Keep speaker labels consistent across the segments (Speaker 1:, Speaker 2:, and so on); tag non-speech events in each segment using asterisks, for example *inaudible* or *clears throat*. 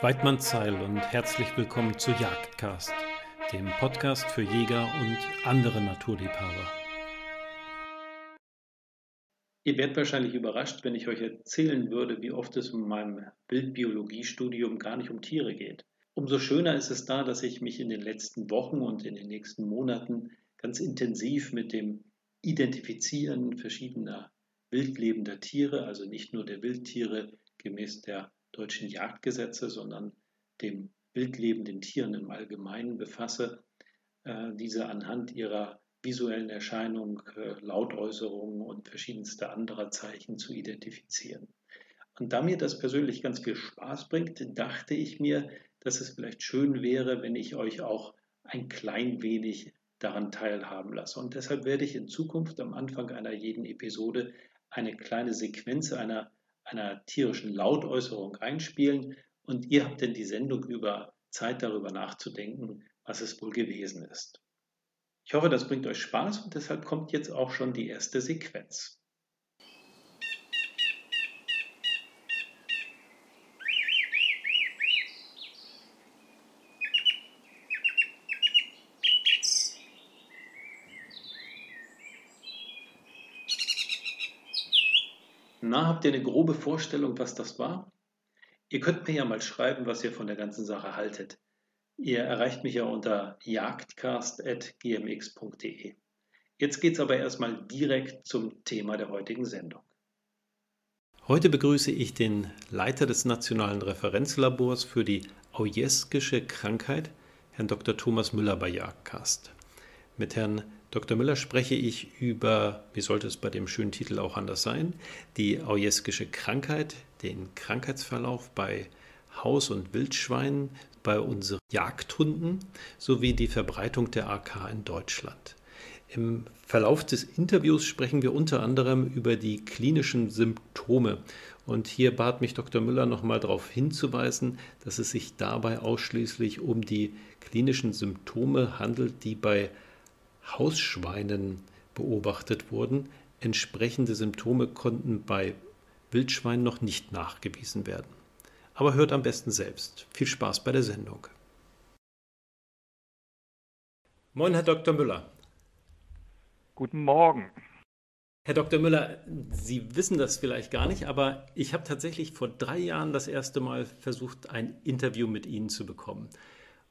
Speaker 1: Weidmann Zeil und herzlich willkommen zu Jagdcast, dem Podcast für Jäger und andere Naturliebhaber. Ihr werdet wahrscheinlich überrascht, wenn ich euch erzählen würde, wie oft es in meinem Wildbiologiestudium gar nicht um Tiere geht. Umso schöner ist es da, dass ich mich in den letzten Wochen und in den nächsten Monaten ganz intensiv mit dem Identifizieren verschiedener wildlebender Tiere, also nicht nur der Wildtiere gemäß der deutschen Jagdgesetze, sondern dem wildlebenden Tieren im Allgemeinen befasse, äh, diese anhand ihrer visuellen Erscheinung, äh, Lautäußerungen und verschiedenste anderer Zeichen zu identifizieren. Und da mir das persönlich ganz viel Spaß bringt, dachte ich mir, dass es vielleicht schön wäre, wenn ich euch auch ein klein wenig daran teilhaben lasse. Und deshalb werde ich in Zukunft am Anfang einer jeden Episode eine kleine Sequenz einer einer tierischen Lautäußerung einspielen und ihr habt denn die Sendung über Zeit darüber nachzudenken, was es wohl gewesen ist. Ich hoffe, das bringt euch Spaß und deshalb kommt jetzt auch schon die erste Sequenz. Na, habt ihr eine grobe Vorstellung, was das war? Ihr könnt mir ja mal schreiben, was ihr von der ganzen Sache haltet. Ihr erreicht mich ja unter jagdcast.gmx.de. Jetzt geht's aber erstmal direkt zum Thema der heutigen Sendung. Heute begrüße ich den Leiter des Nationalen Referenzlabors für die Aujeskische Krankheit, Herrn Dr. Thomas Müller bei Jagdcast. Mit Herrn Dr. Müller spreche ich über, wie sollte es bei dem schönen Titel auch anders sein, die aujeskische Krankheit, den Krankheitsverlauf bei Haus- und Wildschweinen, bei unseren Jagdhunden sowie die Verbreitung der AK in Deutschland. Im Verlauf des Interviews sprechen wir unter anderem über die klinischen Symptome. Und hier bat mich Dr. Müller nochmal darauf hinzuweisen, dass es sich dabei ausschließlich um die klinischen Symptome handelt, die bei Hausschweinen beobachtet wurden. Entsprechende Symptome konnten bei Wildschweinen noch nicht nachgewiesen werden. Aber hört am besten selbst. Viel Spaß bei der Sendung. Moin, Herr Dr. Müller.
Speaker 2: Guten Morgen.
Speaker 1: Herr Dr. Müller, Sie wissen das vielleicht gar nicht, aber ich habe tatsächlich vor drei Jahren das erste Mal versucht, ein Interview mit Ihnen zu bekommen.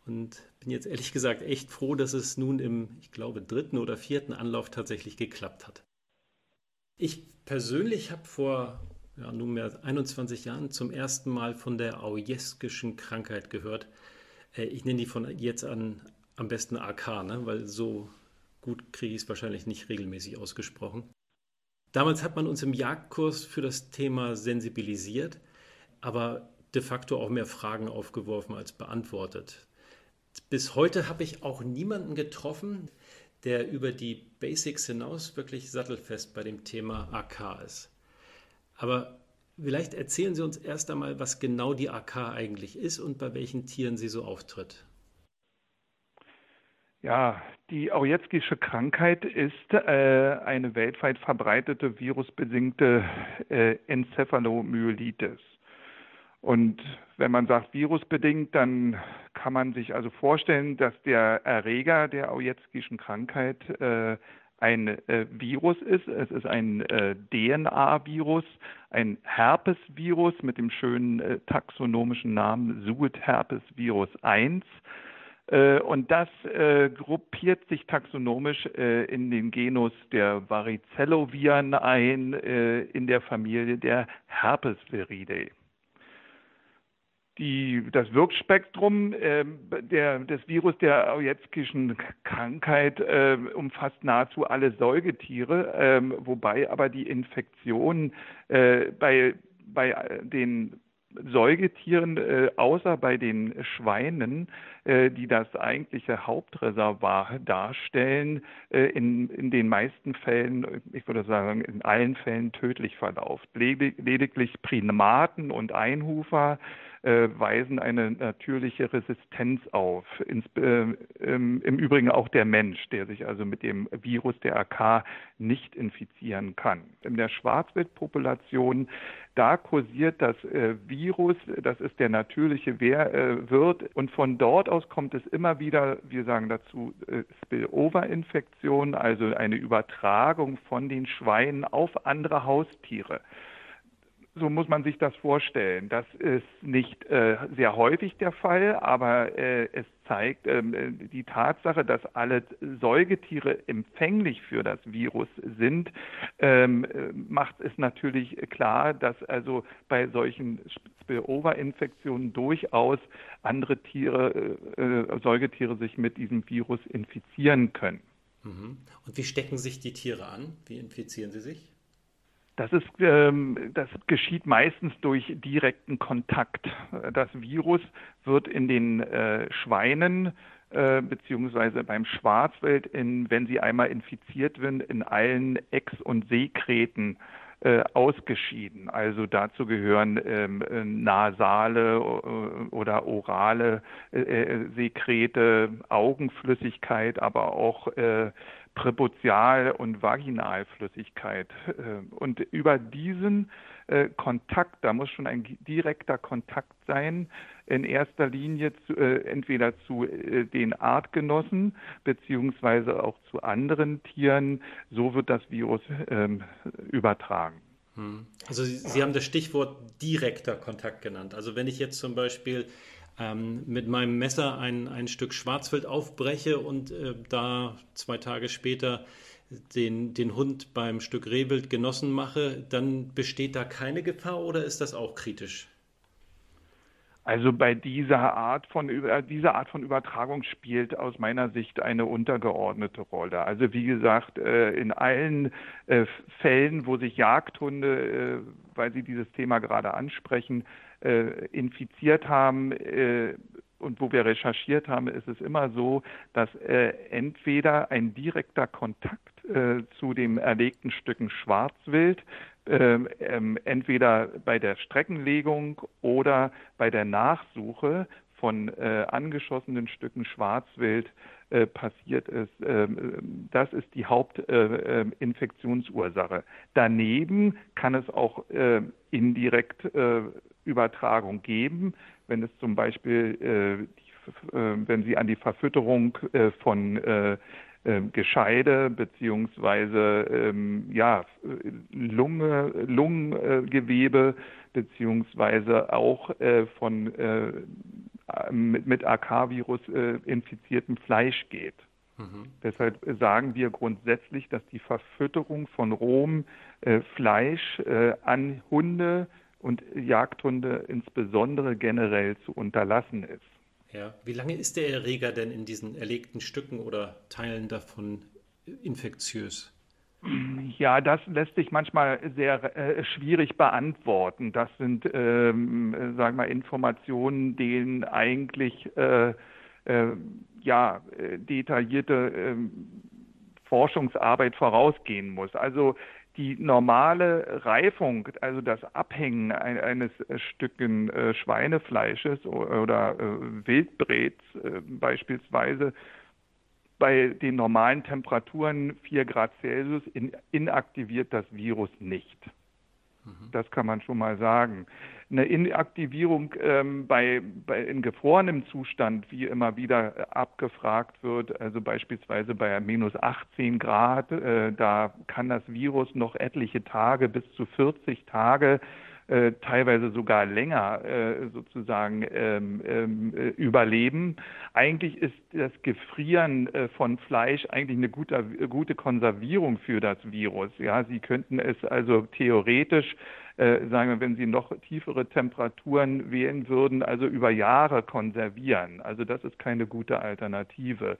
Speaker 1: Und bin jetzt ehrlich gesagt echt froh, dass es nun im, ich glaube, dritten oder vierten Anlauf tatsächlich geklappt hat. Ich persönlich habe vor ja, nunmehr 21 Jahren zum ersten Mal von der aujeskischen Krankheit gehört. Äh, ich nenne die von jetzt an am besten AK, ne? weil so gut kriege ich es wahrscheinlich nicht regelmäßig ausgesprochen. Damals hat man uns im Jagdkurs für das Thema sensibilisiert, aber de facto auch mehr Fragen aufgeworfen als beantwortet. Bis heute habe ich auch niemanden getroffen, der über die Basics hinaus wirklich sattelfest bei dem Thema AK ist. Aber vielleicht erzählen Sie uns erst einmal, was genau die AK eigentlich ist und bei welchen Tieren sie so auftritt.
Speaker 2: Ja, die Aujetskische Krankheit ist äh, eine weltweit verbreitete virusbedingte äh, Enzephalomyelitis. Und wenn man sagt virusbedingt, dann kann man sich also vorstellen, dass der Erreger der Aujetskischen Krankheit äh, ein äh, Virus ist. Es ist ein äh, DNA-Virus, ein Herpesvirus mit dem schönen äh, taxonomischen Namen Suet-Herpes-Virus 1. Äh, und das äh, gruppiert sich taxonomisch äh, in den Genus der Varicelloviren ein, in der Familie der Herpesviridae. Die, das Wirkspektrum äh, der, des Virus der Aujetskischen Krankheit äh, umfasst nahezu alle Säugetiere, äh, wobei aber die Infektion äh, bei, bei den Säugetieren, äh, außer bei den Schweinen, äh, die das eigentliche Hauptreservoir darstellen, äh, in, in den meisten Fällen, ich würde sagen in allen Fällen tödlich verläuft. Ledig lediglich Primaten und Einhufer äh, weisen eine natürliche Resistenz auf. Ins, äh, im, Im Übrigen auch der Mensch, der sich also mit dem Virus der AK nicht infizieren kann. In der Schwarzwildpopulation, da kursiert das äh, Virus, das ist der natürliche Wehr, äh, Wirt und von dort aus kommt es immer wieder, wir sagen dazu äh, Spillover-Infektion, also eine Übertragung von den Schweinen auf andere Haustiere so muss man sich das vorstellen. Das ist nicht äh, sehr häufig der Fall, aber äh, es zeigt äh, die Tatsache, dass alle Säugetiere empfänglich für das Virus sind, ähm, äh, macht es natürlich klar, dass also bei solchen Spillover-Infektionen durchaus andere Tiere, äh, äh, Säugetiere sich mit diesem Virus infizieren können.
Speaker 1: Mhm. Und wie stecken sich die Tiere an? Wie infizieren sie sich?
Speaker 2: Das, ist, ähm, das geschieht meistens durch direkten Kontakt. Das Virus wird in den äh, Schweinen äh, beziehungsweise beim Schwarzwild, in, wenn sie einmal infiziert werden, in allen Ex- und Seekreten äh, ausgeschieden. Also dazu gehören ähm, nasale äh, oder orale äh, äh, Sekrete, Augenflüssigkeit, aber auch äh, Präputial- und Vaginalflüssigkeit. Äh, und über diesen äh, Kontakt, da muss schon ein direkter Kontakt sein, in erster Linie zu, äh, entweder zu den Artgenossen beziehungsweise auch zu anderen Tieren. So wird das Virus ähm, übertragen.
Speaker 1: Hm. Also Sie, Sie haben das Stichwort direkter Kontakt genannt. Also wenn ich jetzt zum Beispiel ähm, mit meinem Messer ein, ein Stück Schwarzwild aufbreche und äh, da zwei Tage später den, den Hund beim Stück Rehwild genossen mache, dann besteht da keine Gefahr oder ist das auch kritisch?
Speaker 2: Also bei dieser Art von dieser Art von Übertragung spielt aus meiner Sicht eine untergeordnete Rolle. Also wie gesagt, äh, in allen äh, Fällen, wo sich Jagdhunde, äh, weil Sie dieses Thema gerade ansprechen, infiziert haben und wo wir recherchiert haben, ist es immer so, dass entweder ein direkter Kontakt zu den erlegten Stücken Schwarzwild ähm, ähm, entweder bei der Streckenlegung oder bei der Nachsuche von äh, angeschossenen Stücken Schwarzwild äh, passiert ist. Ähm, das ist die Hauptinfektionsursache. Äh, Daneben kann es auch äh, indirekt äh, Übertragung geben, wenn es zum Beispiel, äh, die, wenn Sie an die Verfütterung von ähm, Gescheide beziehungsweise ähm, ja, Lunge, Lungengewebe beziehungsweise auch äh, von äh, mit, mit AK-Virus äh, infiziertem Fleisch geht. Mhm. Deshalb sagen wir grundsätzlich, dass die Verfütterung von rohem äh, Fleisch äh, an Hunde und Jagdhunde insbesondere generell zu unterlassen ist.
Speaker 1: Ja. Wie lange ist der Erreger denn in diesen erlegten Stücken oder Teilen davon infektiös?
Speaker 2: Ja, das lässt sich manchmal sehr äh, schwierig beantworten. Das sind, ähm, sagen wir, Informationen, denen eigentlich äh, äh, ja detaillierte ähm, Forschungsarbeit vorausgehen muss. Also die normale Reifung, also das Abhängen eines Stücken äh, Schweinefleisches oder äh, Wildbrets äh, beispielsweise bei den normalen Temperaturen 4 Grad Celsius inaktiviert das Virus nicht. Mhm. Das kann man schon mal sagen. Eine Inaktivierung ähm, bei, bei, in gefrorenem Zustand, wie immer wieder äh, abgefragt wird, also beispielsweise bei minus 18 Grad, äh, da kann das Virus noch etliche Tage bis zu 40 Tage äh, teilweise sogar länger äh, sozusagen ähm, ähm, äh, überleben. Eigentlich ist das Gefrieren äh, von Fleisch eigentlich eine gute, gute Konservierung für das Virus. Ja, Sie könnten es also theoretisch äh, sagen wir, wenn Sie noch tiefere Temperaturen wählen würden, also über Jahre konservieren. Also das ist keine gute Alternative.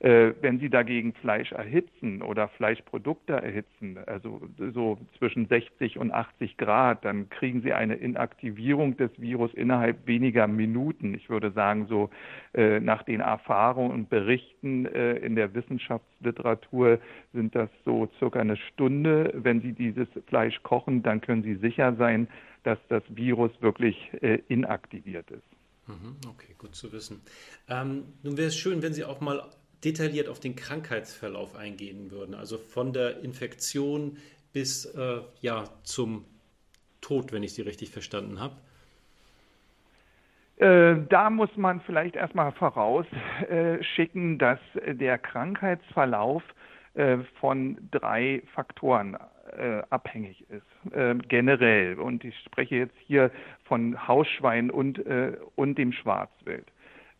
Speaker 2: Äh, wenn Sie dagegen Fleisch erhitzen oder Fleischprodukte erhitzen, also so zwischen 60 und 80 Grad, dann kriegen Sie eine Inaktivierung des Virus innerhalb weniger Minuten. Ich würde sagen, so äh, nach den Erfahrungen und Berichten äh, in der Wissenschaftsliteratur sind das so circa eine Stunde. Wenn Sie dieses Fleisch kochen, dann können Sie sicher sicher sein, dass das Virus wirklich äh, inaktiviert ist.
Speaker 1: Mhm, okay, gut zu wissen. Ähm, nun wäre es schön, wenn Sie auch mal detailliert auf den Krankheitsverlauf eingehen würden, also von der Infektion bis äh, ja, zum Tod, wenn ich Sie richtig verstanden habe.
Speaker 2: Äh, da muss man vielleicht erstmal vorausschicken, dass der Krankheitsverlauf äh, von drei Faktoren äh, abhängig ist, äh, generell. Und ich spreche jetzt hier von Hausschwein und, äh, und dem Schwarzwild.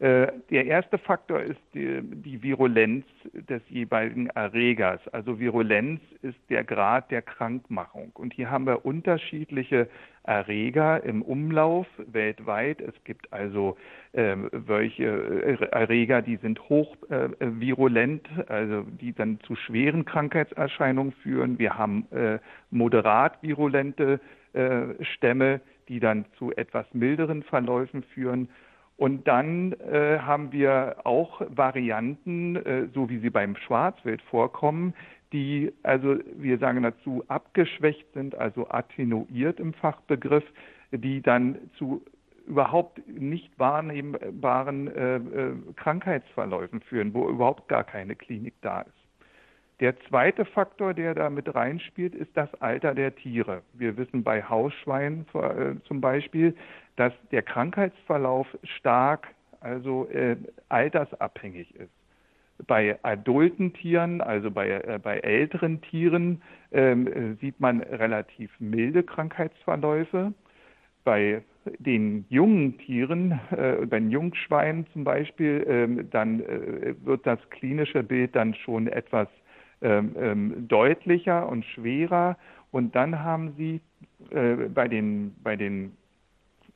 Speaker 2: Äh, der erste Faktor ist die, die, Virulenz des jeweiligen Erregers. Also Virulenz ist der Grad der Krankmachung. Und hier haben wir unterschiedliche Erreger im Umlauf weltweit. Es gibt also äh, welche Erreger, die sind hochvirulent, äh, also die dann zu schweren Krankheitserscheinungen führen. Wir haben äh, moderat virulente äh, Stämme, die dann zu etwas milderen Verläufen führen. Und dann äh, haben wir auch Varianten, äh, so wie sie beim Schwarzwild vorkommen, die, also wir sagen dazu, abgeschwächt sind, also attenuiert im Fachbegriff, die dann zu überhaupt nicht wahrnehmbaren äh, äh, Krankheitsverläufen führen, wo überhaupt gar keine Klinik da ist. Der zweite Faktor, der da mit reinspielt, ist das Alter der Tiere. Wir wissen bei Hausschweinen äh, zum Beispiel, dass der Krankheitsverlauf stark, also äh, altersabhängig ist. Bei adulten Tieren, also bei, äh, bei älteren Tieren, ähm, sieht man relativ milde Krankheitsverläufe. Bei den jungen Tieren, äh, bei den Jungschweinen zum Beispiel, ähm, dann äh, wird das klinische Bild dann schon etwas ähm, ähm, deutlicher und schwerer. Und dann haben sie äh, bei den, bei den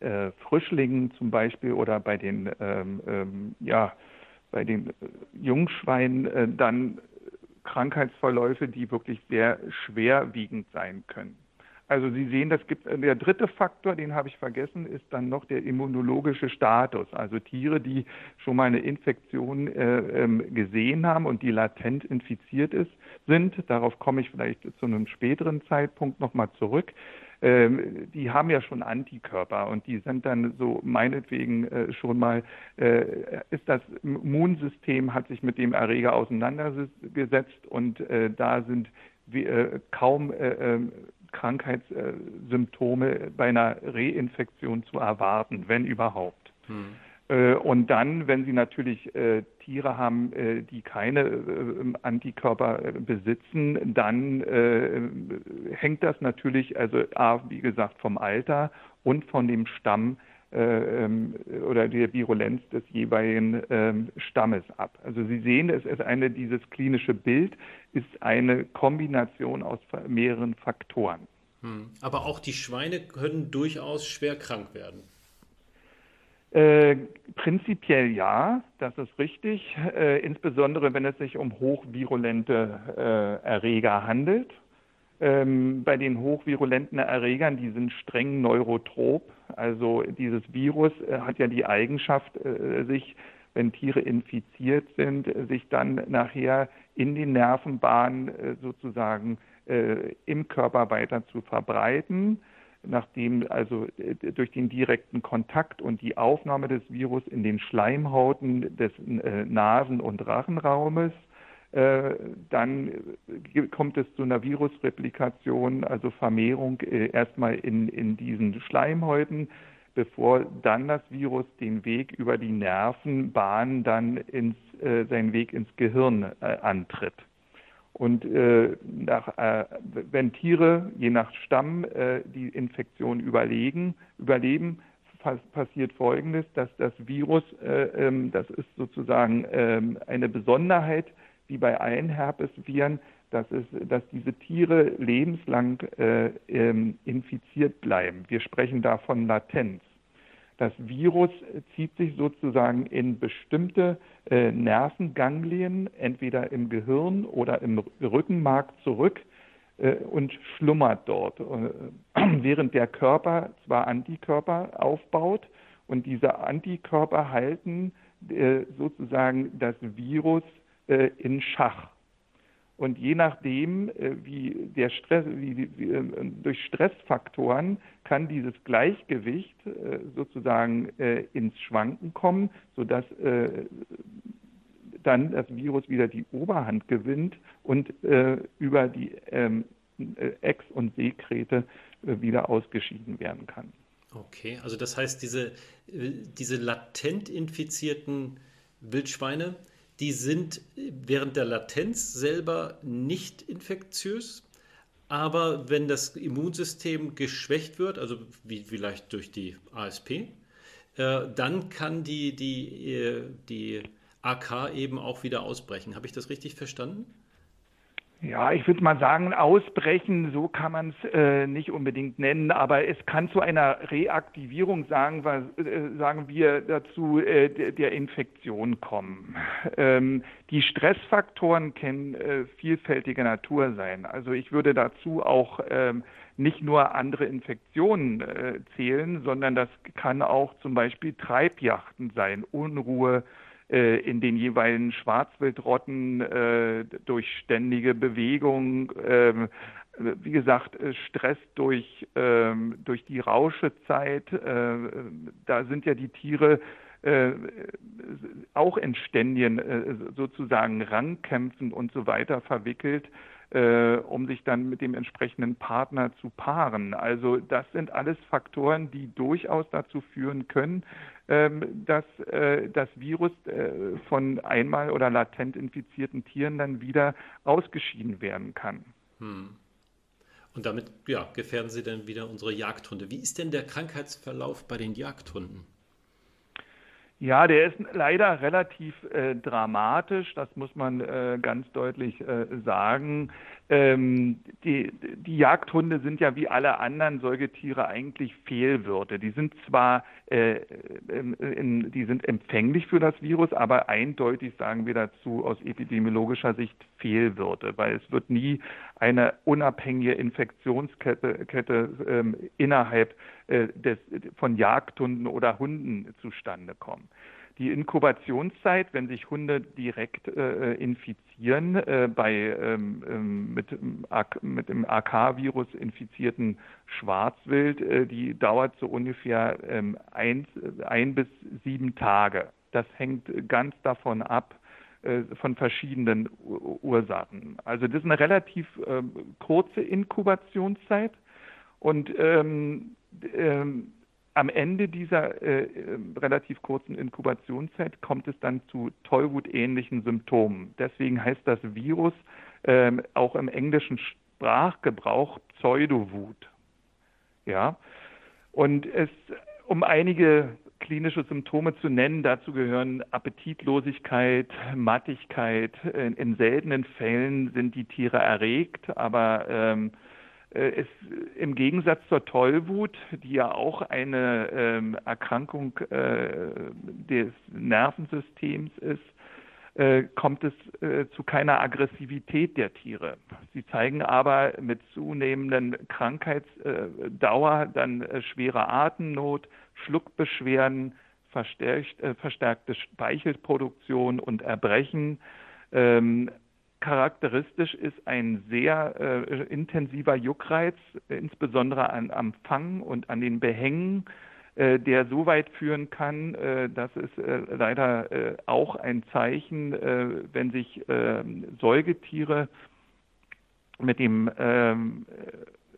Speaker 2: äh, Frischlingen zum Beispiel oder bei den, ähm, ähm, ja, bei den äh, Jungschweinen äh, dann Krankheitsverläufe, die wirklich sehr schwerwiegend sein können. Also Sie sehen, das gibt der dritte Faktor, den habe ich vergessen, ist dann noch der immunologische Status. Also Tiere, die schon mal eine Infektion äh, ähm, gesehen haben und die latent infiziert ist, sind. Darauf komme ich vielleicht zu einem späteren Zeitpunkt nochmal zurück. Ähm, die haben ja schon Antikörper und die sind dann so meinetwegen äh, schon mal, äh, ist das Immunsystem hat sich mit dem Erreger auseinandergesetzt und äh, da sind wir, kaum ähm, Krankheitssymptome bei einer Reinfektion zu erwarten, wenn überhaupt. Hm. Und dann, wenn Sie natürlich äh, Tiere haben, äh, die keine äh, Antikörper besitzen, dann hängt das natürlich, also A, wie gesagt, vom Alter und von dem Stamm oder der Virulenz des jeweiligen ähm, Stammes ab. Also Sie sehen, es ist eine, dieses klinische Bild ist eine Kombination aus mehreren Faktoren.
Speaker 1: Hm. Aber auch die Schweine können durchaus schwer krank werden.
Speaker 2: Äh, prinzipiell ja, das ist richtig, äh, insbesondere wenn es sich um hochvirulente äh, Erreger handelt. Ähm, bei den hochvirulenten Erregern, die sind streng neurotrop. Also dieses Virus äh, hat ja die Eigenschaft, äh, sich, wenn Tiere infiziert sind, sich dann nachher in den Nervenbahnen äh, sozusagen im Körper weiter zu verbreiten nachdem also durch den direkten Kontakt und die Aufnahme des Virus in den Schleimhauten des Nasen- und Rachenraumes äh, dann kommt es zu einer Virusreplikation, also Vermehrung äh, erstmal in, in diesen Schleimhäuten, bevor dann das Virus den Weg über die Nervenbahn dann ins, äh, seinen Weg ins Gehirn äh, antritt. Und äh, nach, äh, wenn Tiere je nach Stamm äh, die Infektion überlegen, überleben, passiert Folgendes, dass das Virus, äh, ähm, das ist sozusagen ähm, eine Besonderheit wie bei allen Herpesviren, dass, es, dass diese Tiere lebenslang äh, ähm, infiziert bleiben. Wir sprechen da von Latenz. Das Virus zieht sich sozusagen in bestimmte äh, Nervenganglien, entweder im Gehirn oder im Rückenmark zurück äh, und schlummert dort, äh, *clears throat* während der Körper zwar Antikörper aufbaut und diese Antikörper halten äh, sozusagen das Virus äh, in Schach. Und je nachdem, äh, wie der Stress, wie, wie, äh, durch Stressfaktoren kann dieses Gleichgewicht äh, sozusagen ins Schwanken kommen, sodass dann das Virus wieder die Oberhand gewinnt und über die ähm, Ex- und Seekrete wieder ausgeschieden werden kann.
Speaker 1: Okay, also das heißt, diese, diese latent infizierten Wildschweine, die sind während der Latenz selber nicht infektiös, aber wenn das Immunsystem geschwächt wird, also wie vielleicht durch die ASP, äh, dann kann die, die, äh, die AK eben auch wieder ausbrechen. Habe ich das richtig verstanden?
Speaker 2: Ja, ich würde mal sagen, ausbrechen, so kann man es äh, nicht unbedingt nennen, aber es kann zu einer Reaktivierung, sagen wir, äh, sagen wir dazu, äh, der Infektion kommen. Ähm, die Stressfaktoren können äh, vielfältiger Natur sein. Also ich würde dazu auch ähm, nicht nur andere Infektionen äh, zählen, sondern das kann auch zum Beispiel Treibjachten sein, Unruhe, in den jeweiligen Schwarzwildrotten äh, durch ständige Bewegung, ähm, wie gesagt, äh, Stress durch, ähm, durch die Rauschezeit. Äh, da sind ja die Tiere äh, auch in ständigen äh, sozusagen Rangkämpfen und so weiter verwickelt, äh, um sich dann mit dem entsprechenden Partner zu paaren. Also das sind alles Faktoren, die durchaus dazu führen können, dass äh, das Virus äh, von einmal oder latent infizierten Tieren dann wieder ausgeschieden werden kann. Hm.
Speaker 1: Und damit ja, gefährden Sie dann wieder unsere Jagdhunde. Wie ist denn der Krankheitsverlauf bei den Jagdhunden?
Speaker 2: Ja, der ist leider relativ äh, dramatisch, das muss man äh, ganz deutlich äh, sagen. Ähm, die, die Jagdhunde sind ja wie alle anderen Säugetiere eigentlich Fehlwürde. Die sind zwar äh, in, in, die sind empfänglich für das Virus, aber eindeutig sagen wir dazu aus epidemiologischer Sicht Fehlwürde, weil es wird nie eine unabhängige Infektionskette Kette, ähm, innerhalb äh, des, von Jagdhunden oder Hunden zustande kommen. Die Inkubationszeit, wenn sich Hunde direkt äh, infizieren, äh, bei ähm, ähm mit, mit dem AK-Virus infizierten Schwarzwild, äh, die dauert so ungefähr ähm, ein, ein bis sieben Tage. Das hängt ganz davon ab, äh, von verschiedenen Ursachen. Also das ist eine relativ äh, kurze Inkubationszeit und ähm, ähm, am Ende dieser äh, äh, relativ kurzen Inkubationszeit kommt es dann zu Tollwutähnlichen Symptomen. Deswegen heißt das Virus äh, auch im englischen Sprachgebrauch Pseudowut. Ja, und es, um einige klinische Symptome zu nennen, dazu gehören Appetitlosigkeit, Mattigkeit. In, in seltenen Fällen sind die Tiere erregt, aber ähm, äh, im Gegensatz zur Tollwut, die ja auch eine ähm, Erkrankung äh, des Nervensystems ist, äh, kommt es äh, zu keiner Aggressivität der Tiere. Sie zeigen aber mit zunehmenden Krankheitsdauer dann äh, schwere Atemnot, Schluckbeschwerden, verstärkt, äh, verstärkte Speichelproduktion und Erbrechen. Ähm, Charakteristisch ist ein sehr äh, intensiver Juckreiz, insbesondere an, am Fang und an den Behängen, äh, der so weit führen kann, äh, das ist äh, leider äh, auch ein Zeichen, äh, wenn sich ähm, Säugetiere mit dem ähm,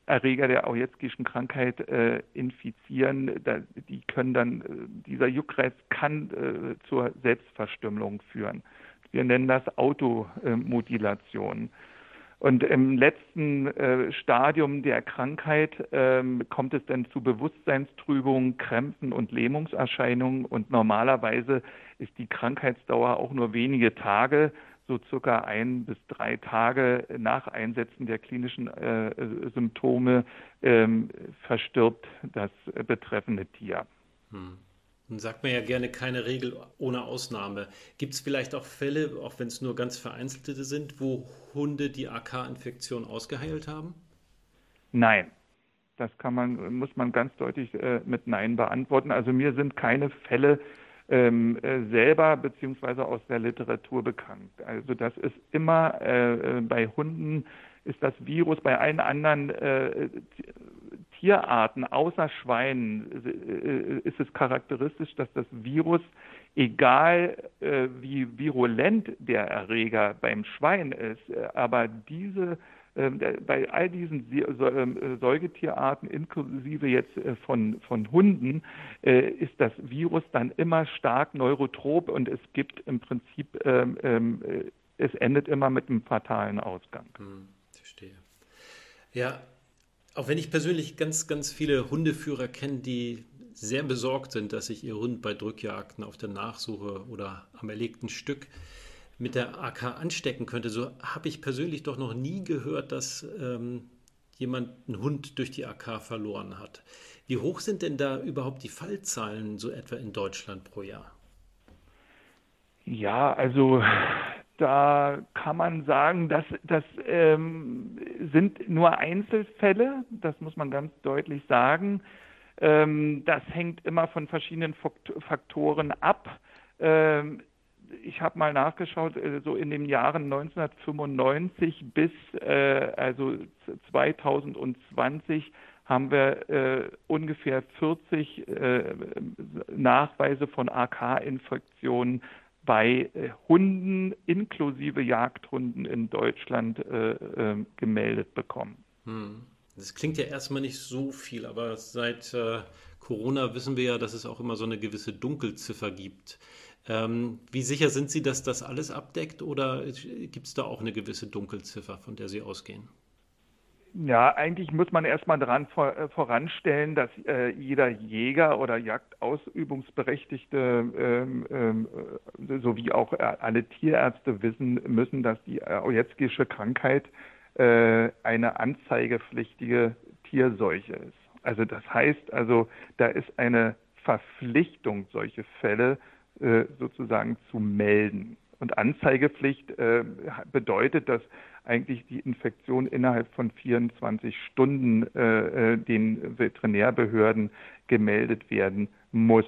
Speaker 2: Erreger der Aujetzkischen Krankheit äh, infizieren, da, die können dann, dieser Juckreiz kann äh, zur Selbstverstümmelung führen. Wir nennen das Automutilation. Und im letzten äh, Stadium der Krankheit ähm, kommt es dann zu Bewusstseinstrübungen, Krämpfen und Lähmungserscheinungen. Und normalerweise ist die Krankheitsdauer auch nur wenige Tage, so circa ein bis drei Tage nach Einsetzen der klinischen äh, Symptome ähm, verstirbt das betreffende Tier. Hm.
Speaker 1: Nun sagt man ja gerne keine Regel ohne Ausnahme. Gibt es vielleicht auch Fälle, auch wenn es nur ganz vereinzelte sind, wo Hunde die AK-Infektion ausgeheilt haben?
Speaker 2: Nein. Das kann man, muss man ganz deutlich äh, mit Nein beantworten. Also mir sind keine Fälle ähm, äh, selber beziehungsweise aus der Literatur bekannt. Also das ist immer äh, bei Hunden ist das Virus bei allen anderen äh, Tierarten außer Schweinen äh, ist es charakteristisch, dass das Virus, egal äh, wie virulent der Erreger beim Schwein ist, äh, aber diese ähm, bei all diesen ähm, Säugetierarten, inklusive jetzt von, von Hunden, ist das Virus dann immer stark neurotrop und es gibt im Prinzip, ähm, äh, es endet immer mit einem fatalen Ausgang. Hm,
Speaker 1: verstehe. Ja, auch wenn ich persönlich ganz, ganz viele Hundeführer kenne, die sehr besorgt sind, dass sich ihr Hund bei Drückjagden auf der Nachsuche oder am erlegten Stück mit der AK anstecken könnte. So habe ich persönlich doch noch nie gehört, dass ähm, jemand einen Hund durch die AK verloren hat. Wie hoch sind denn da überhaupt die Fallzahlen so etwa in Deutschland pro Jahr?
Speaker 2: Ja, also da kann man sagen, dass das ähm, sind nur Einzelfälle, das muss man ganz deutlich sagen. Ähm, das hängt immer von verschiedenen Faktoren ab. Ähm, ich habe mal nachgeschaut, äh, so in den Jahren 1995 bis äh, also 2020 haben wir äh, ungefähr 40 äh, Nachweise von AK-Infektionen bei äh, Hunden inklusive Jagdhunden in Deutschland äh, ähm, gemeldet bekommen. Hm.
Speaker 1: Das klingt ja erstmal nicht so viel, aber seit Corona wissen wir ja, dass es auch immer so eine gewisse Dunkelziffer gibt. Ähm, wie sicher sind Sie, dass das alles abdeckt oder gibt es da auch eine gewisse Dunkelziffer, von der Sie ausgehen?
Speaker 2: Ja, eigentlich muss man erstmal daran vor, äh, voranstellen, dass äh, jeder Jäger oder Jagdausübungsberechtigte ähm, ähm, äh, sowie auch äh, alle Tierärzte wissen müssen, dass die Ojetzkische Krankheit äh, eine anzeigepflichtige Tierseuche ist. Also das heißt also, da ist eine Verpflichtung, solche Fälle äh, sozusagen zu melden. Und Anzeigepflicht bedeutet, dass eigentlich die Infektion innerhalb von 24 Stunden äh, den Veterinärbehörden gemeldet werden muss.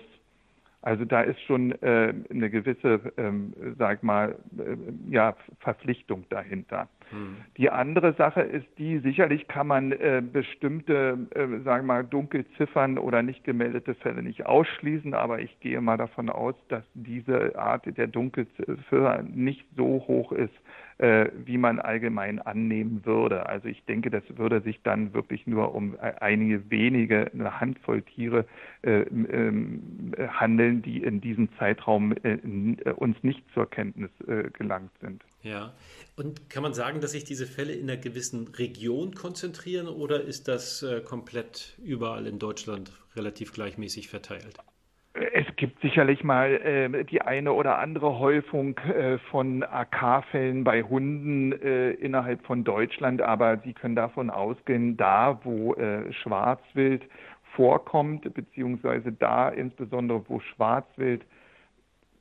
Speaker 2: Also da ist schon äh, eine gewisse, ähm, sag mal, äh, ja, Verpflichtung dahinter. Hm. Die andere Sache ist die, sicherlich kann man äh, bestimmte, äh, sagen wir mal, Dunkelziffern oder nicht gemeldete Fälle nicht ausschließen, aber ich gehe mal davon aus, dass diese Art der Dunkelziffer nicht so hoch ist, äh, wie man allgemein annehmen würde. Also ich denke, das würde sich dann wirklich nur um e-, einige wenige, eine Handvoll Tiere äh, ähm, handeln, die in diesem Zeitraum äh, äh, uns nicht zur Kenntnis äh, gelangt sind.
Speaker 1: Ja, und kann man sagen, dass sich diese Fälle in einer gewissen Region konzentrieren oder ist das äh, komplett überall in Deutschland relativ gleichmäßig verteilt?
Speaker 2: Es gibt sicherlich mal äh, die eine oder andere Häufung äh, von AK-Fällen bei Hunden äh, innerhalb von Deutschland, aber Sie können davon ausgehen, da wo äh, Schwarzwild vorkommt, beziehungsweise da insbesondere wo Schwarzwild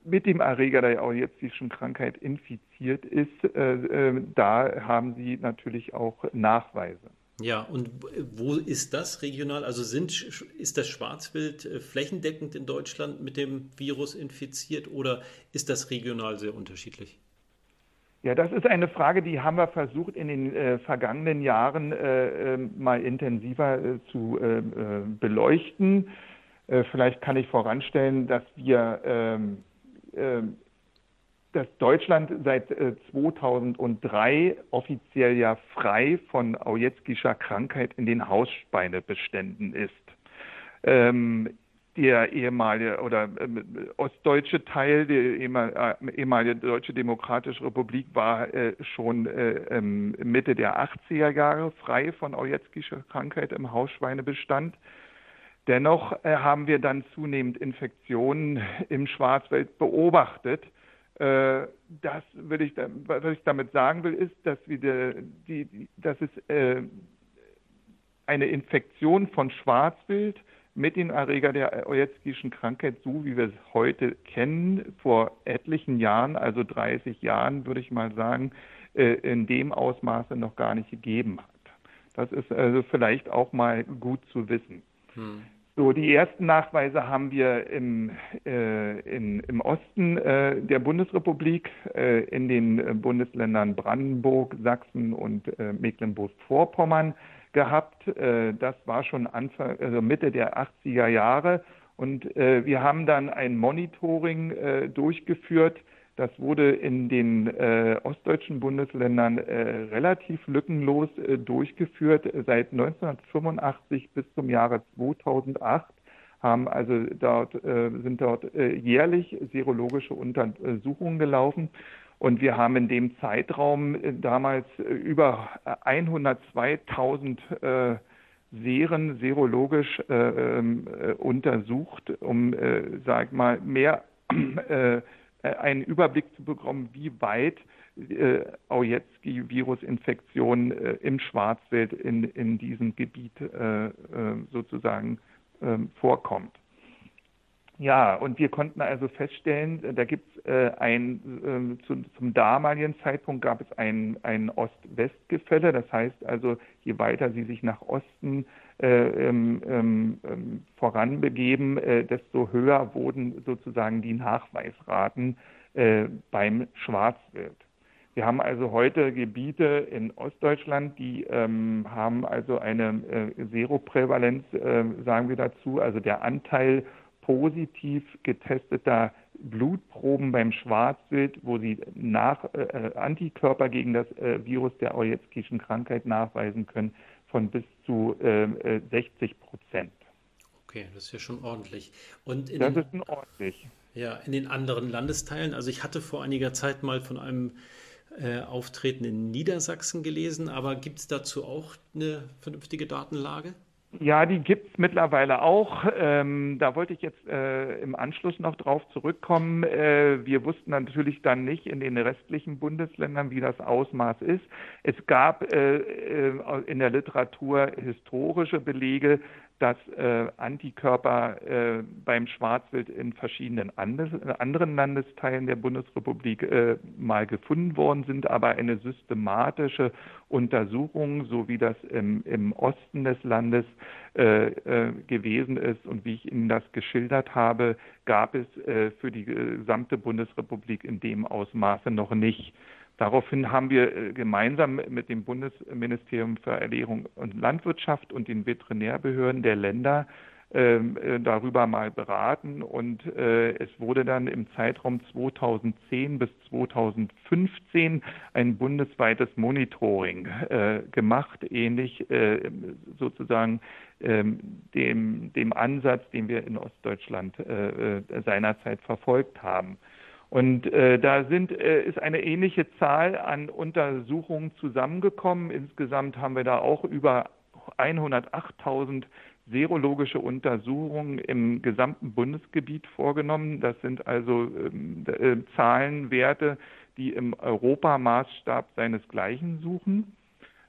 Speaker 2: mit dem Erreger der Aujetzischen Krankheit infiziert ist, äh, äh, da haben Sie natürlich auch Nachweise.
Speaker 1: Ja, und wo ist das regional? Also sind, ist das Schwarzwild äh, flächendeckend in Deutschland mit dem Virus infiziert oder ist das regional sehr unterschiedlich?
Speaker 2: Ja, das ist eine Frage, die haben wir versucht in den äh, vergangenen Jahren äh, ähm, mal intensiver äh, zu äh, äh, beleuchten. vielleicht kann ich voranstellen, dass wir ähm, dass Deutschland seit 2003 äh, offiziell ja frei von Aujetzkischer Krankheit in den Hausschweinebeständen ist. Ähm, der ehemalige oder äh, ostdeutsche Teil, der äh, ehemalige Deutsche Demokratische Republik, war äh, schon äh, ähm, Mitte der 80er Jahre frei von Aujetzkischer Krankheit im Hausschweinebestand. Dennoch äh, haben wir dann zunehmend Infektionen im Schwarzwald beobachtet. Äh, das will ich, was ich damit sagen will, ist, dass, wir die, die, dass es äh, eine Infektion von Schwarzwild mit dem Erreger der Ojetzkischen Krankheit, so wie wir es heute kennen, vor etlichen Jahren, also 30 Jahren, würde ich mal sagen, in dem Ausmaße noch gar nicht gegeben hat. Das ist also vielleicht auch mal gut zu wissen. Hm. So, die ersten Nachweise haben wir im, äh, in, im Osten äh, der Bundesrepublik, äh, in den äh, Bundesländern Brandenburg, Sachsen und äh, Mecklenburg-Vorpommern gehabt. Äh, das war schon Anfang, also Mitte der 80er Jahre. Und wir haben dann ein Monitoring durchgeführt das wurde in den äh, ostdeutschen Bundesländern äh, relativ lückenlos äh, durchgeführt. Seit 1985 bis zum Jahre 2008 haben also dort, äh, sind dort äh, jährlich serologische Untersuchungen gelaufen. Und wir haben in dem Zeitraum äh, damals über 102.000 Seren serologisch ähm, untersucht, um, sag mal, mehr *clears throat* äh, einen Überblick zu bekommen, wie weit äh, Aujetski-Virusinfektion äh, im Schwarzwild in, in diesem Gebiet äh, äh sozusagen ähm, vorkommt. Ja, und wir konnten also feststellen, da gibt es äh, ein, äh, zu, zum damaligen Zeitpunkt gab es ein, ein Ost-West-Gefälle. Das heißt also, je weiter sie sich nach Osten äh, ähm, ähm, ähm, voranbegeben, äh, desto höher wurden sozusagen die Nachweisraten äh, beim Schwarzwild. Wir haben also heute Gebiete in Ostdeutschland, die ähm, haben also eine äh, Seroprävalenz, äh, sagen wir dazu, also der Anteil positiv getesteter Blutproben beim Schwarzwild, wo sie nach, äh, Antikörper gegen das äh, Virus der Ojetzkischen Krankheit nachweisen können, von bis zu äh, 60 äh, Prozent.
Speaker 1: Okay, das ist ja schon ordentlich. Und
Speaker 2: das den, ist schon ordentlich.
Speaker 1: Ja, in den anderen Landesteilen, also ich hatte vor einiger Zeit mal von einem äh, Auftreten in Niedersachsen gelesen, aber gibt es dazu auch eine vernünftige Datenlage?
Speaker 2: Ja, die gibt es mittlerweile auch. Ähm, da wollte ich jetzt äh, im Anschluss noch drauf zurückkommen. Äh, wir wussten natürlich dann nicht in den restlichen Bundesländern, wie das Ausmaß ist. Es gab äh, äh in der Literatur historische Belege, dass äh, Antikörper äh, beim Schwarzwild in verschiedenen Andes anderen Landesteilen der Bundesrepublik mal gefunden worden sind, aber eine systematische Untersuchung, so wie das im, im Osten des Landes äh, äh, gewesen ist und wie ich Ihnen das geschildert habe, gab es äh, für die gesamte Bundesrepublik in dem Ausmaße noch nicht. Daraufhin haben wir äh, gemeinsam mit dem Bundesministerium für Ernährung und Landwirtschaft und den Veterinärbehörden der Länder darüber mal beraten und äh, es wurde dann im Zeitraum 2010 bis 2015 ein bundesweites Monitoring äh, gemacht, ähnlich äh, sozusagen ähm, dem, dem Ansatz, den wir in Ostdeutschland äh, seinerzeit verfolgt haben. Und äh, da sind, äh, ist eine ähnliche Zahl an Untersuchungen zusammengekommen. Insgesamt haben wir da auch über 108.000 serologische Untersuchungen im gesamten Bundesgebiet vorgenommen. Das sind also ähm, äh, Zahlenwerte, die im Europamaßstab seinesgleichen suchen.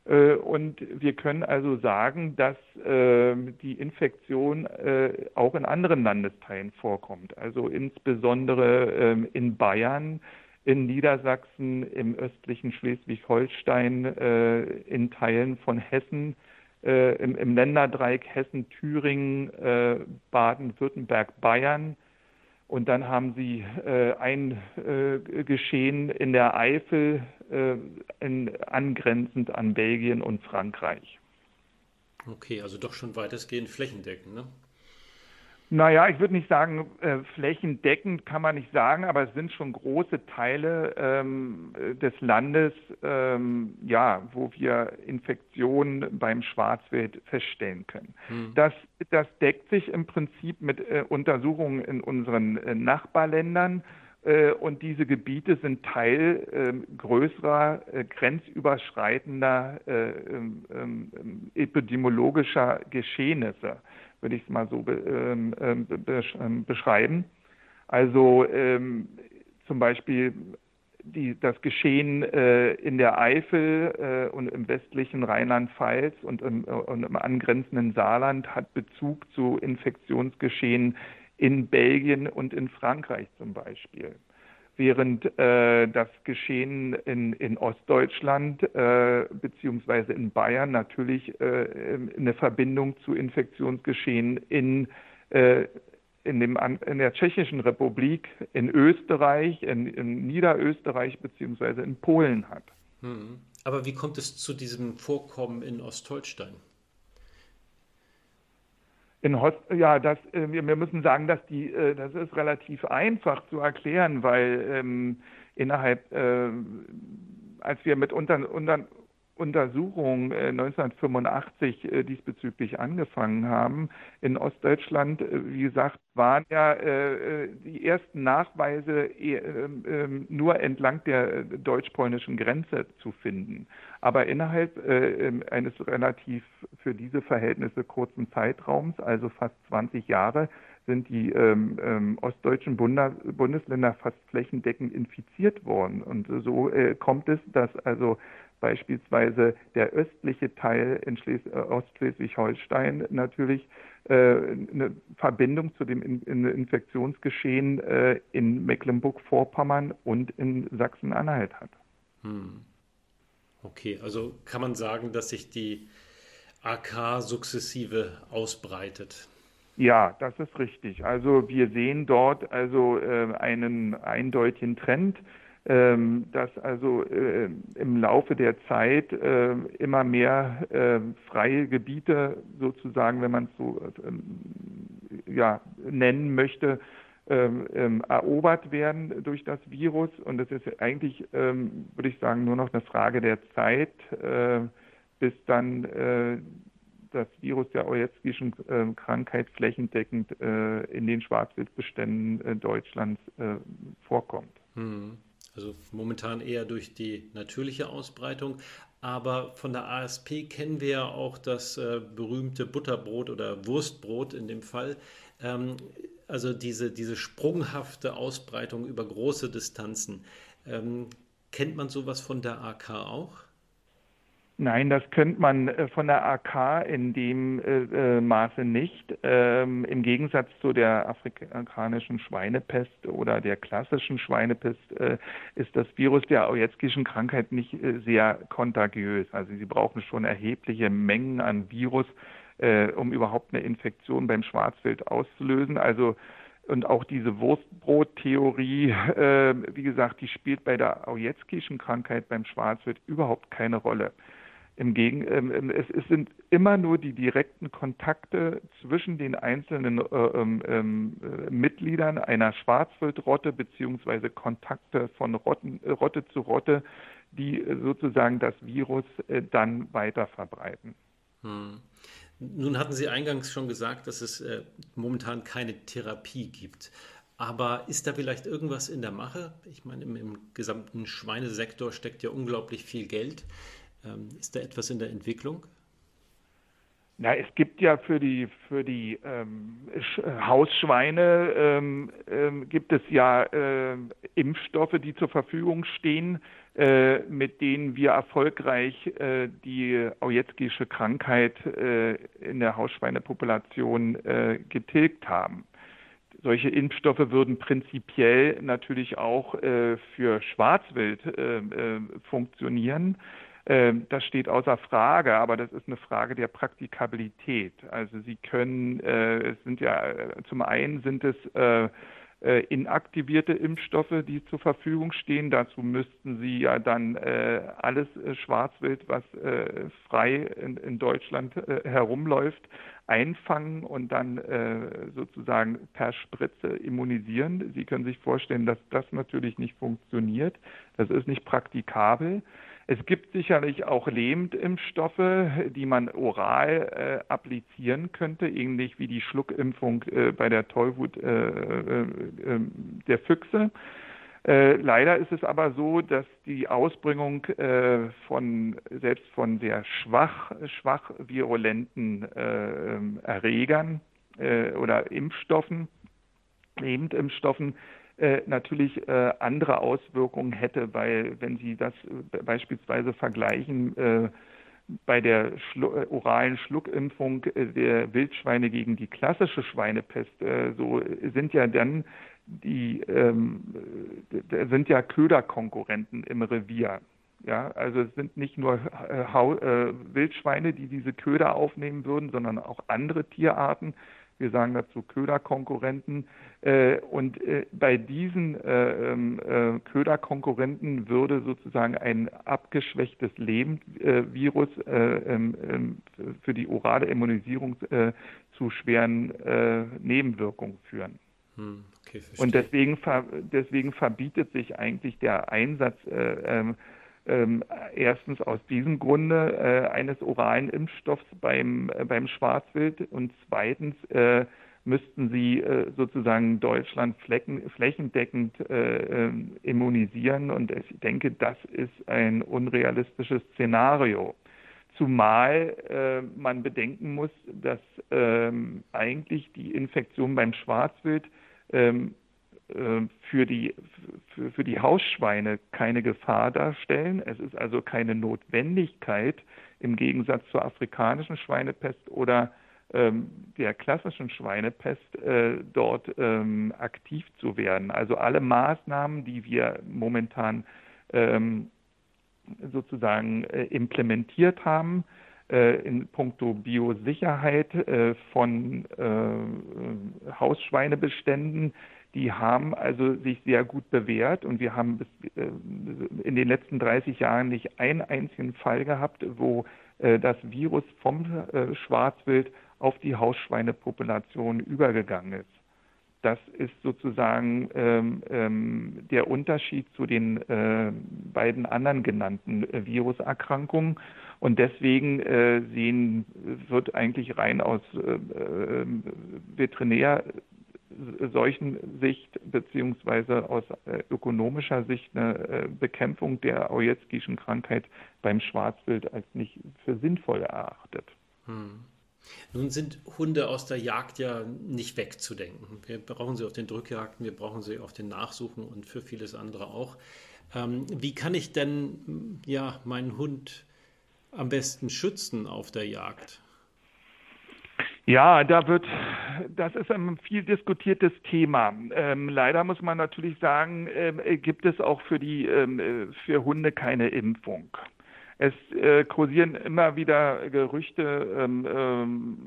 Speaker 2: Äh, und wir können also sagen, dass äh, die Infektion äh, auch in anderen Landesteilen vorkommt. Also insbesondere ähm, in Bayern, in Niedersachsen, im östlichen Schleswig-Holstein, in Teilen von Hessen, im, Länderdreieck Hessen, Thüringen, Baden-Württemberg, Bayern und dann haben sie äh, ein äh, Geschehen in der Eifel, äh, in, angrenzend an Belgien und Frankreich.
Speaker 1: Okay, also doch schon weitestgehend flächendeckend, ne?
Speaker 2: Naja, ich würde nicht sagen, äh, flächendeckend kann man nicht sagen, aber es sind schon große Teile ähm, des Landes, ähm, ja, wo wir Infektionen beim Schwarzwild feststellen können. Hm. Das, das deckt sich im Prinzip mit äh, Untersuchungen in unseren äh, Nachbarländern. Äh, und diese Gebiete sind Teil ähm, größerer, äh, grenzüberschreitender äh, ähm, ähm, epidemiologischer Geschehnisse würde ich es mal so ähm, ähm, ähm, beschreiben. Also zum Beispiel die, das Geschehen äh, in der Eifel äh, und im westlichen Rheinland-Pfalz und, äh, und, im angrenzenden Saarland hat Bezug zu Infektionsgeschehen in Belgien und in Frankreich zum Beispiel. Während äh, das Geschehen in, in Ostdeutschland äh, beziehungsweise in Bayern natürlich äh, eine Verbindung zu Infektionsgeschehen in, äh, in, dem, in der Tschechischen Republik, in Österreich, in, in Niederösterreich beziehungsweise in Polen hat.
Speaker 1: Hm. Aber wie kommt es zu diesem Vorkommen in Ostholstein?
Speaker 2: In Host, ja, das, äh, wir, müssen sagen, dass die, äh, das ist relativ einfach zu erklären, weil ähm, innerhalb, äh, als wir mit unter, unter, Untersuchungen 1985 äh, äh, diesbezüglich angefangen haben. In Ostdeutschland, äh, wie gesagt, waren ja die ersten Nachweise ähm, nur entlang der deutsch-polnischen Grenze zu finden. Aber innerhalb ähm, eines relativ für diese Verhältnisse kurzen Zeitraums, also fast 20 Jahre, sind die ähm, ähm, ostdeutschen Bundesländer fast flächendeckend infiziert worden. Und so äh, kommt es, dass also beispielsweise der östliche Teil in Schles äh, Ostschleswig-Holstein natürlich äh, eine Verbindung zu dem in, in Infektionsgeschehen äh, in Mecklenburg-Vorpommern und in Sachsen-Anhalt hat. Hm.
Speaker 1: Okay, also kann man sagen, dass sich die AK sukzessive ausbreitet.
Speaker 2: Ja, das ist richtig. Also wir sehen dort also einen eindeutigen Trend dass also äh, im Laufe der Zeit äh, immer mehr äh, freie Gebiete sozusagen, wenn man es so ähm, ja, nennen möchte, ähm, ähm, erobert werden durch das Virus. Und es ist eigentlich, ähm, würde ich sagen, nur noch eine Frage der Zeit, äh, bis dann äh, das Virus der Ojetzkischen Krankheit flächendeckend äh, in den Schwarzwildbeständen Deutschlands vorkommt. Hm.
Speaker 1: Also momentan eher durch die natürliche Ausbreitung. Aber von der ASP kennen wir ja auch das äh, berühmte Butterbrot oder Wurstbrot in dem Fall. Ähm, also diese, diese sprunghafte Ausbreitung über große Distanzen. Ähm, kennt man sowas von der AK auch?
Speaker 2: Nein, das könnte man äh, von der AK in dem äh, äh, Maße nicht. Ähm, Im Gegensatz zu der afrikanischen Schweinepest oder der klassischen Schweinepest ist das Virus der Aujetzkischen Krankheit nicht sehr kontagiös. Also Sie brauchen schon erhebliche Mengen an Virus, um überhaupt eine Infektion beim Schwarzwild auszulösen. Also und auch diese Wurstbrot-Theorie, wie gesagt, die spielt bei der Aujetzkischen Krankheit beim Schwarzwild überhaupt keine Rolle. Im Gegen, ähm, ähm, es, es, sind immer nur die direkten Kontakte zwischen den einzelnen äh, ähm, ähm, äh, Mitgliedern einer Schwarzwildrotte beziehungsweise Kontakte von Rotten, äh, Rotte zu Rotte, die äh, sozusagen das Virus äh, dann weiter verbreiten. Hm.
Speaker 1: Nun hatten Sie eingangs schon gesagt, dass es äh, momentan keine Therapie gibt. Aber ist da vielleicht irgendwas in der Mache? Ich meine, im, im gesamten Schweinesektor steckt ja unglaublich viel Geld. Ähm, ist da etwas in der Entwicklung?
Speaker 2: Na, es gibt ja für die für die ähm, Hausschweine ähm, ähm, gibt es ja äh, Impfstoffe, die zur Verfügung stehen, äh, mit denen wir erfolgreich äh, die Aujetzkische Krankheit äh, in der Hausschweinepopulation äh, getilgt haben. Solche Impfstoffe würden prinzipiell natürlich auch äh, für Schwarzwild funktionieren. Ähm, das steht außer Frage, aber das ist eine Frage der Praktikabilität. Also Sie können, äh, es sind ja, äh, zum einen sind es äh, äh, inaktivierte Impfstoffe, die zur Verfügung stehen. Dazu müssten Sie ja dann äh, alles äh, Schwarzwild, was äh, frei in, Deutschland herumläuft, einfangen und dann äh, sozusagen per Spritze immunisieren. Sie können sich vorstellen, dass das natürlich nicht funktioniert. Das ist nicht praktikabel. Es gibt sicherlich auch Lähmtimpfstoffe, die man oral äh, applizieren könnte, ähnlich wie die Schluckimpfung äh, bei der Tollwut äh, äh, äh der Füchse. Äh, leider ist es aber so, dass die Ausbringung von selbst von sehr schwach, schwach virulenten Erregern oder Impfstoffen, Lähmtimpfstoffen, äh, natürlich äh, andere Auswirkungen hätte, weil wenn Sie das äh, beispielsweise vergleichen äh, bei der Schlu oralen Schluckimpfung der Wildschweine gegen die klassische Schweinepest, so sind ja dann die ähm, sind ja Köderkonkurrenten im Revier. Ja, also es sind nicht nur Wildschweine, die diese Köder aufnehmen würden, sondern auch andere Tierarten. Wir sagen dazu Köderkonkurrenten. Äh, und äh, bei diesen äh, ähm, äh, Köderkonkurrenten würde sozusagen ein abgeschwächtes Lebendvirus ähm, ähm, für die orale Immunisierung zu schweren Nebenwirkungen führen. Hm, okay, und deswegen, deswegen verbietet sich eigentlich der Einsatz ähm, erstens aus diesem Grunde äh, eines oralen Impfstoffs beim, äh, beim Schwarzwild und zweitens äh, müssten sie äh, sozusagen Deutschland flecken, flächendeckend äh, ähm, immunisieren und ich denke, das ist ein unrealistisches Szenario. Zumal äh, man bedenken muss, dass ähm, eigentlich die Infektion beim Schwarzwild ähm, äh, für die, für, für die Hausschweine keine Gefahr darstellen. Es ist also keine Notwendigkeit, im Gegensatz zur afrikanischen Schweinepest oder ähm, der klassischen Schweinepest äh, dort ähm, aktiv zu werden. Also alle Maßnahmen, die wir momentan ähm, sozusagen äh, implementiert haben, äh, in puncto Biosicherheit äh, von äh, Hausschweinebeständen, die haben also sich sehr gut bewährt und wir haben bis, äh, in den letzten 30 Jahren nicht einen einzigen Fall gehabt, wo äh, das Virus vom äh, Schwarzwild auf die Hausschweinepopulation übergegangen ist. Das ist sozusagen ähm, ähm, der Unterschied zu den äh, beiden anderen genannten äh, Viruserkrankungen. Und deswegen äh, sehen, wird eigentlich rein aus Veterinär solchen Sicht beziehungsweise aus äh, ökonomischer Sicht eine äh, Bekämpfung der Ojetzkischen Krankheit beim Schwarzwild als nicht für sinnvoll erachtet. Hm.
Speaker 1: Nun sind Hunde aus der Jagd ja nicht wegzudenken. Wir brauchen sie auf den Drückjagden, wir brauchen sie auf den Nachsuchen und für vieles andere auch. Ähm, wie kann ich denn ja meinen Hund am besten schützen auf der Jagd?
Speaker 2: Ja, da wird, das ist ein viel diskutiertes Thema. Ähm, leider muss man natürlich sagen, ähm, gibt es auch für die, ähm, für Hunde keine Impfung. Es äh, kursieren immer wieder Gerüchte ähm, ähm,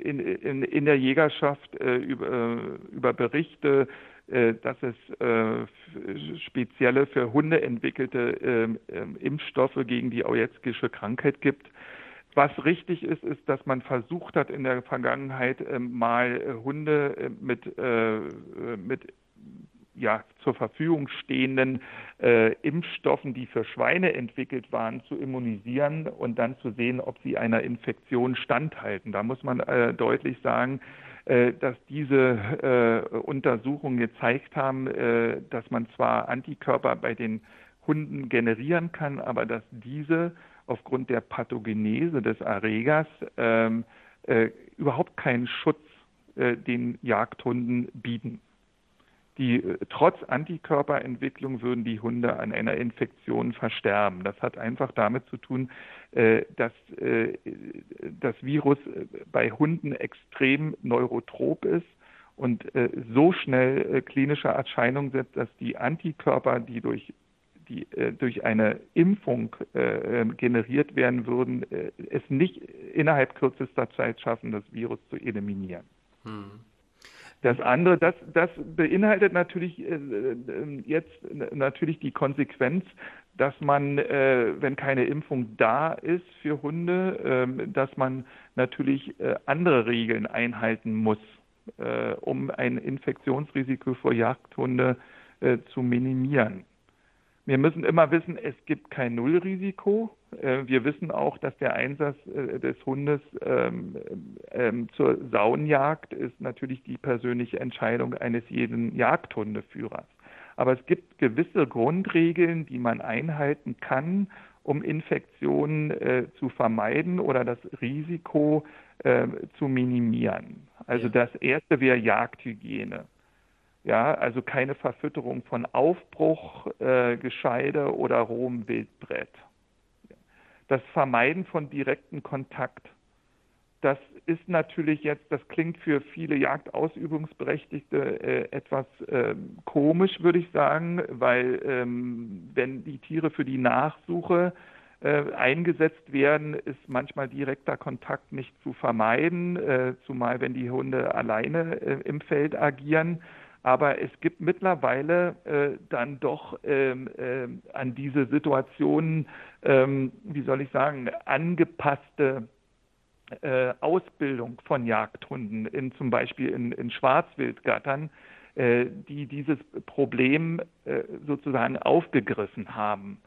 Speaker 2: in, in, in der Jägerschaft äh, über, äh, über Berichte, äh, dass es äh, spezielle für Hunde entwickelte Impfstoffe gegen die Aujetzkische Krankheit gibt. Was richtig ist, ist, dass man versucht hat, in der Vergangenheit äh, mal äh, Hunde äh, mit, äh, mit ja, zur Verfügung stehenden äh, Impfstoffen, die für Schweine entwickelt waren, zu immunisieren und dann zu sehen, ob sie einer Infektion standhalten. Da muss man äh, deutlich sagen, äh, dass diese äh, Untersuchungen gezeigt haben, äh, dass man zwar Antikörper bei den Hunden generieren kann, aber dass diese aufgrund der Pathogenese des Erregers ähm, äh, überhaupt keinen Schutz äh, den Jagdhunden bieten. Die, äh, trotz Antikörperentwicklung würden die Hunde an einer Infektion versterben. Das hat einfach damit zu tun, äh, dass äh, das Virus bei Hunden extrem neurotrop ist und so schnell klinische Erscheinungen setzt, dass die Antikörper, die durch die äh, durch eine Impfung äh, ähm, generiert werden würden, äh, es nicht innerhalb kürzester Zeit schaffen, das Virus zu eliminieren. Hm. Das andere, das, das beinhaltet natürlich äh, äh, jetzt natürlich die Konsequenz, dass man, äh, wenn keine Impfung da ist für Hunde, ähm, dass man natürlich andere Regeln einhalten muss, um ein Infektionsrisiko für Jagdhunde zu minimieren. Wir müssen immer wissen, es gibt kein Nullrisiko. Äh, wir wissen auch, dass der Einsatz äh, des Hundes ähm, ähm, zur Saunjagd ist natürlich die persönliche Entscheidung eines jeden Jagdhundeführers. Aber es gibt gewisse Grundregeln, die man einhalten kann, um Infektionen äh, zu vermeiden oder das Risiko äh, zu minimieren. Also das erste wäre Jagdhygiene. Ja, also keine Verfütterung von Aufbruch, äh, Gescheide oder rohem Wildbrett. Das Vermeiden von direktem Kontakt. das ist natürlich jetzt, das klingt für viele Jagdausübungsberechtigte äh, etwas äh, komisch, würde ich sagen, weil ähm, wenn die Tiere für die Nachsuche äh, eingesetzt werden, ist manchmal direkter Kontakt nicht zu vermeiden, äh, zumal wenn die Hunde alleine äh, im Feld agieren. Aber es gibt mittlerweile äh, dann doch ähm, äh, an diese Situationen, ähm, wie soll ich sagen, angepasste äh, Ausbildung von Jagdhunden, in, zum Beispiel in, in Schwarzwildgattern, äh, die dieses Problem äh, sozusagen aufgegriffen haben,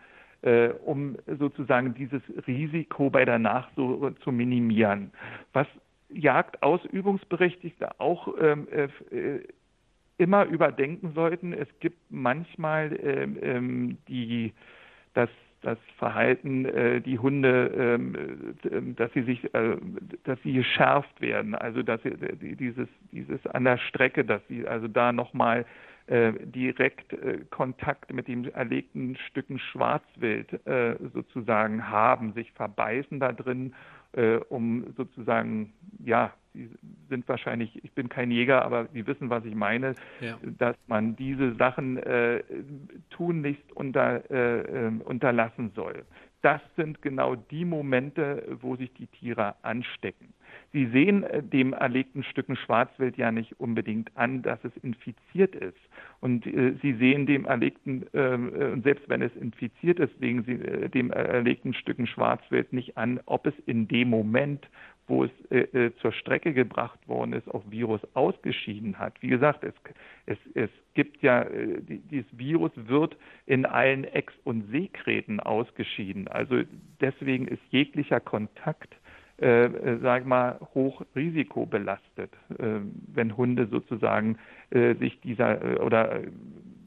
Speaker 2: äh, um sozusagen dieses Risiko bei der Nachsuche zu minimieren. Was Jagdausübungsberechtigte auch ähm, äh, immer überdenken sollten. Es gibt manchmal ähm, ähm, die, das, das Verhalten, äh, die Hunde, ähm, äh, dass sie sich, äh, dass sie geschärft werden. Also dass sie, dieses, dieses an der Strecke, dass sie also da nochmal äh, direkt äh, Kontakt mit den erlegten Stücken Schwarzwild äh, sozusagen haben, sich verbeißen da drin, äh, um sozusagen ja Sie sind wahrscheinlich, ich bin kein Jäger, aber Sie wissen, was ich meine, ja. dass man diese Sachen äh, tunlichst unter, äh, ähm, unterlassen soll. Das sind genau die Momente, wo sich die Tiere anstecken. Sie sehen äh, dem erlegten Stücken Schwarzwild ja nicht unbedingt an, dass es infiziert ist. Und äh, Sie sehen dem erlegten, ähm, äh, selbst wenn es infiziert ist, sehen Sie äh, dem erlegten Stücken Schwarzwild nicht an, ob es in dem Moment, wo es äh, zur Strecke gebracht worden ist, auch Virus ausgeschieden hat. Wie gesagt, es, es, es gibt ja, die, dieses Virus wird in allen Ex- und Seekräten ausgeschieden. Also deswegen ist jeglicher Kontakt äh, äh sag mal, hoch risikobelastet, äh, wenn Hunde sozusagen äh, sich dieser äh, oder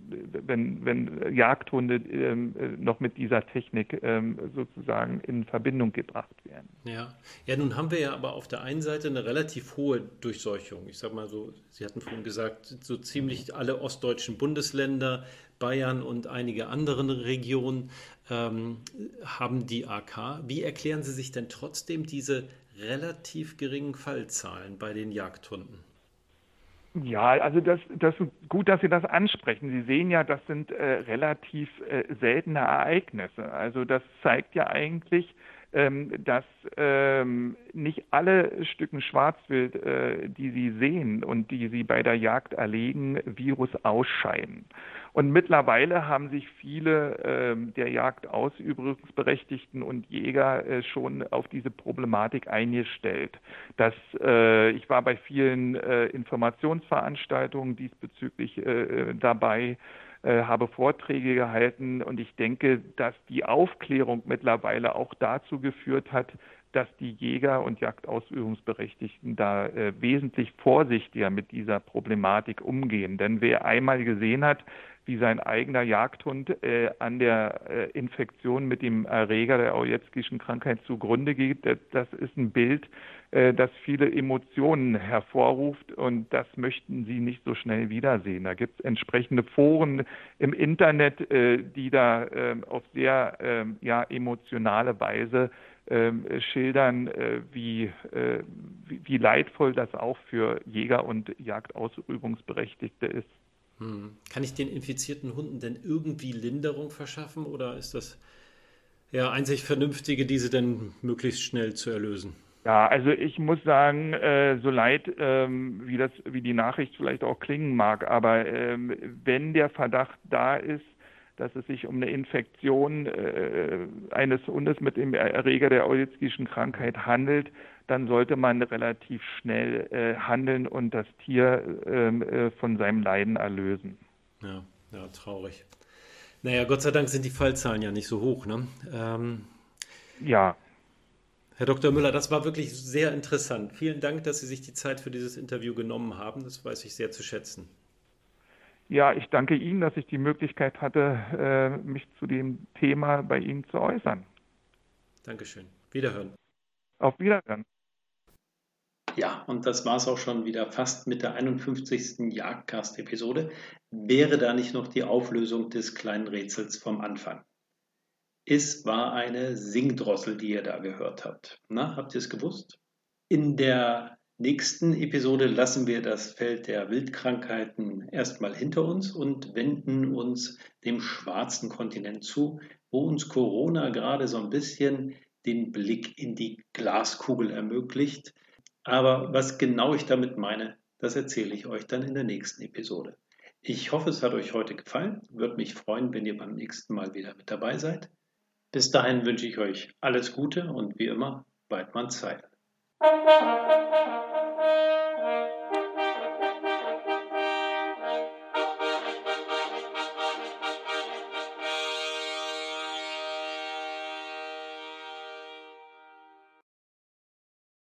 Speaker 2: wenn, wenn Jagdhunde ähm, noch mit dieser Technik ähm, sozusagen in Verbindung gebracht werden.
Speaker 1: Ja. ja, nun haben wir ja aber auf der einen Seite eine relativ hohe Durchseuchung. Ich sage mal so, Sie hatten vorhin gesagt, so ziemlich alle ostdeutschen Bundesländer, Bayern und einige andere Regionen ähm, haben die AK. Wie erklären Sie sich denn trotzdem diese relativ geringen Fallzahlen bei den Jagdhunden?
Speaker 2: Ja, also das, das gut, dass Sie das ansprechen. Sie sehen ja, das sind äh, relativ äh, seltene Ereignisse. Also das zeigt ja eigentlich, ähm, dass ähm, nicht alle Stücken Schwarzwild, äh, die Sie sehen und die Sie bei der Jagd erlegen, Virus ausscheiden. Und mittlerweile haben sich viele ähm, der Jagdausübungsberechtigten und Jäger äh, schon auf diese Problematik eingestellt. Das, äh, ich war bei vielen äh, Informationsveranstaltungen diesbezüglich äh, dabei äh, habe Vorträge gehalten und ich denke, dass die Aufklärung mittlerweile auch dazu geführt hat, dass die Jäger und Jagdausübungsberechtigten da äh, wesentlich vorsichtiger mit dieser Problematik umgehen. Denn wer einmal gesehen hat, wie sein eigener Jagdhund äh, an der äh, Infektion mit dem Erreger der Aujetskischen Krankheit zugrunde geht, das, ist ein Bild, äh, das viele Emotionen hervorruft und das möchten Sie nicht so schnell wiedersehen. Da gibt es entsprechende Foren im Internet, äh, die da äh, auf sehr ähm, ja, emotionale Weise ähm, schildern, äh, wie, äh, wie, wie, leidvoll das auch für Jäger und Jagdausübungsberechtigte ist.
Speaker 1: Hm. Kann ich den infizierten Hunden denn irgendwie Linderung verschaffen oder ist das ja einzig Vernünftige, diese dann möglichst schnell zu erlösen?
Speaker 2: Ja, also ich muss sagen, äh, so leid ähm, wie das, wie die Nachricht vielleicht auch klingen mag, aber ähm, wenn der Verdacht da ist, dass es sich um eine Infektion äh, eines Hundes mit dem Erreger der Eulitzkischen Krankheit handelt, dann sollte man relativ schnell äh, handeln und das Tier ähm, äh, von seinem Leiden erlösen.
Speaker 1: Ja, ja, traurig. Naja, Gott sei Dank sind die Fallzahlen ja nicht so hoch. Ne? Ähm,
Speaker 2: ja.
Speaker 1: Herr Dr. Müller, das war wirklich sehr interessant. Vielen Dank, dass Sie sich die Zeit für dieses Interview genommen haben. Das weiß ich sehr zu schätzen.
Speaker 2: Ja, ich danke Ihnen, dass ich die Möglichkeit hatte, äh, mich zu dem Thema bei Ihnen zu äußern.
Speaker 1: Dankeschön. Wiederhören.
Speaker 2: Auf Wiederhören.
Speaker 1: Ja, und das war es auch schon wieder fast mit der 51. Jagdcast-Episode. Wäre da nicht noch die Auflösung des kleinen Rätsels vom Anfang? Es war eine Singdrossel, die ihr da gehört habt. Na, habt ihr es gewusst? In der nächsten Episode lassen wir das Feld der Wildkrankheiten erstmal hinter uns und wenden uns dem schwarzen Kontinent zu, wo uns Corona gerade so ein bisschen den Blick in die Glaskugel ermöglicht. Aber was genau ich damit meine, das erzähle ich euch dann in der nächsten Episode. Ich hoffe, es hat euch heute gefallen. Würde mich freuen, wenn ihr beim nächsten Mal wieder mit dabei seid. Bis dahin wünsche ich euch alles Gute und wie immer, Weidmann Zeil.